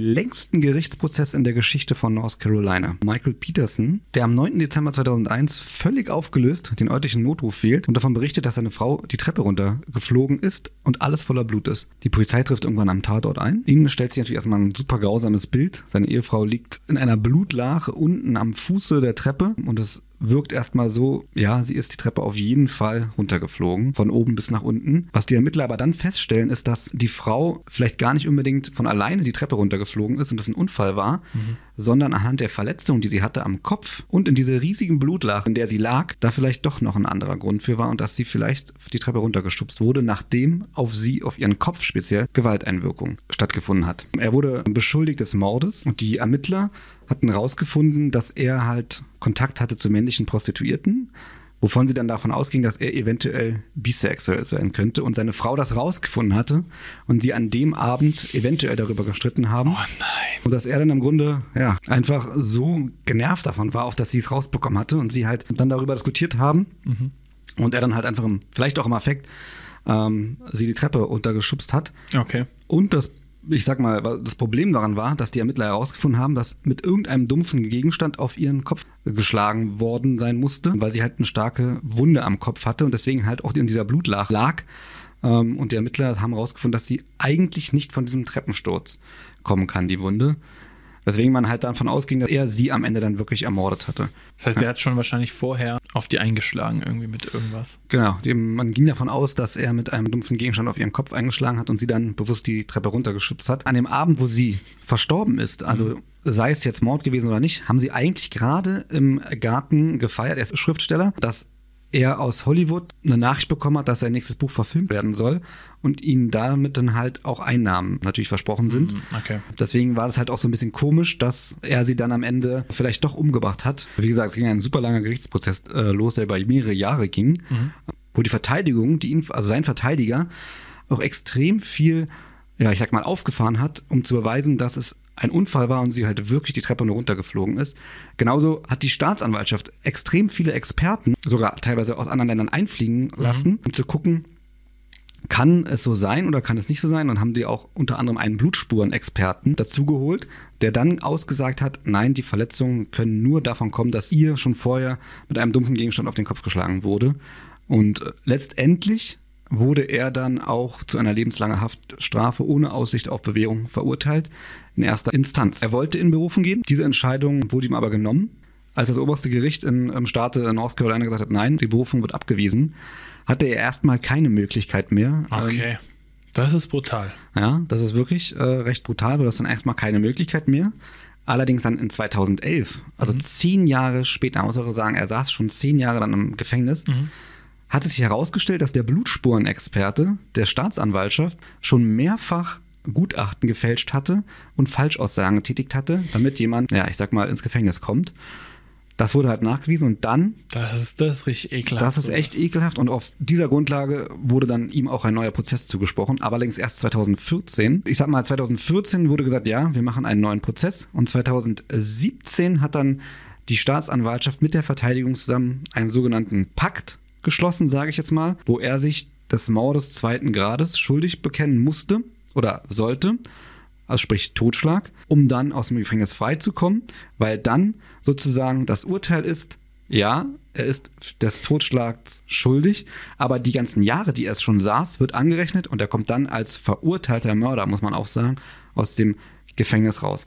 längsten Gerichtsprozess in der Geschichte von North Carolina. Michael Peterson, der am 9. Dezember 2001 völlig aufgelöst den örtlichen Notruf wählt und davon berichtet, dass seine Frau die Treppe runtergeflogen ist und alles voller Blut ist. Die Polizei trifft irgendwann am Tatort ein. Ihnen stellt sich natürlich erstmal ein super grausames Bild. Seine Ehefrau liegt in einer Blutlache unten am Fuße der Treppe und es wirkt erstmal so, ja, sie ist die Treppe auf jeden Fall runtergeflogen, von oben bis nach unten. Was die Ermittler aber dann feststellen, ist, dass die Frau vielleicht gar nicht unbedingt von alleine die Treppe runtergeflogen ist und das ein Unfall war, mhm. Sondern anhand der Verletzung, die sie hatte am Kopf und in dieser riesigen Blutlache, in der sie lag, da vielleicht doch noch ein anderer Grund für war und dass sie vielleicht die Treppe runtergeschubst wurde, nachdem auf sie, auf ihren Kopf speziell, Gewalteinwirkung stattgefunden hat. Er wurde beschuldigt des Mordes und die Ermittler hatten herausgefunden, dass er halt Kontakt hatte zu männlichen Prostituierten, wovon sie dann davon ausging, dass er eventuell bisexuell sein könnte und seine Frau das rausgefunden hatte und sie an dem Abend eventuell darüber gestritten haben. Oh nein. Und dass er dann im Grunde ja einfach so genervt davon war, auch dass sie es rausbekommen hatte und sie halt dann darüber diskutiert haben mhm. und er dann halt einfach im, vielleicht auch im Affekt ähm, sie die Treppe untergeschubst hat. Okay. Und das ich sag mal, das Problem daran war, dass die Ermittler herausgefunden haben, dass mit irgendeinem dumpfen Gegenstand auf ihren Kopf geschlagen worden sein musste, weil sie halt eine starke Wunde am Kopf hatte und deswegen halt auch in dieser Blutlache lag. Ähm, und die Ermittler haben herausgefunden, dass sie eigentlich nicht von diesem Treppensturz kommen kann, die Wunde. Weswegen man halt davon ausging, dass er sie am Ende dann wirklich ermordet hatte. Das heißt, ja. er hat schon wahrscheinlich vorher auf die eingeschlagen, irgendwie mit irgendwas. Genau. Man ging davon aus, dass er mit einem dumpfen Gegenstand auf ihren Kopf eingeschlagen hat und sie dann bewusst die Treppe runtergeschubst hat. An dem Abend, wo sie verstorben ist, also mhm. sei es jetzt Mord gewesen oder nicht, haben sie eigentlich gerade im Garten gefeiert. Er ist Schriftsteller, dass er aus Hollywood eine Nachricht bekommen hat, dass sein nächstes Buch verfilmt werden soll und ihnen damit dann halt auch Einnahmen natürlich versprochen sind. Mhm, okay. Deswegen war das halt auch so ein bisschen komisch, dass er sie dann am Ende vielleicht doch umgebracht hat. Wie gesagt, es ging ein super langer Gerichtsprozess äh, los, der über mehrere Jahre ging, mhm. wo die Verteidigung, die ihn, also sein Verteidiger, auch extrem viel, ja, ich sag mal, aufgefahren hat, um zu beweisen, dass es ein Unfall war und sie halt wirklich die Treppe nur runtergeflogen ist. Genauso hat die Staatsanwaltschaft extrem viele Experten, sogar teilweise aus anderen Ländern einfliegen mhm. lassen, mhm. um zu gucken, kann es so sein oder kann es nicht so sein? Dann haben die auch unter anderem einen Blutspurenexperten dazugeholt, der dann ausgesagt hat, nein, die Verletzungen können nur davon kommen, dass ihr schon vorher mit einem dumpfen Gegenstand auf den Kopf geschlagen wurde. Und äh, letztendlich wurde er dann auch zu einer lebenslangen Haftstrafe ohne Aussicht auf Bewährung verurteilt in erster Instanz. Er wollte in Berufen gehen. Diese Entscheidung wurde ihm aber genommen. Als das oberste Gericht in, im Staate North Carolina gesagt hat, nein, die Berufung wird abgewiesen, hatte er erstmal keine Möglichkeit mehr. Okay. Ähm, das ist brutal. Ja, das ist wirklich äh, recht brutal, weil das dann erstmal keine Möglichkeit mehr. Allerdings dann in 2011, also mhm. zehn Jahre später, muss ich sagen, er saß schon zehn Jahre dann im Gefängnis. Mhm hat es sich herausgestellt, dass der Blutspurenexperte der Staatsanwaltschaft schon mehrfach Gutachten gefälscht hatte und Falschaussagen getätigt hatte, damit jemand, ja, ich sag mal, ins Gefängnis kommt. Das wurde halt nachgewiesen und dann. Das ist, das ist richtig ekelhaft. Das ist echt ekelhaft und auf dieser Grundlage wurde dann ihm auch ein neuer Prozess zugesprochen, aber allerdings erst 2014. Ich sag mal, 2014 wurde gesagt, ja, wir machen einen neuen Prozess und 2017 hat dann die Staatsanwaltschaft mit der Verteidigung zusammen einen sogenannten Pakt geschlossen, sage ich jetzt mal, wo er sich des Mordes zweiten Grades schuldig bekennen musste oder sollte, also sprich Totschlag, um dann aus dem Gefängnis freizukommen, weil dann sozusagen das Urteil ist, ja, er ist des Totschlags schuldig, aber die ganzen Jahre, die er schon saß, wird angerechnet und er kommt dann als verurteilter Mörder, muss man auch sagen, aus dem Gefängnis raus.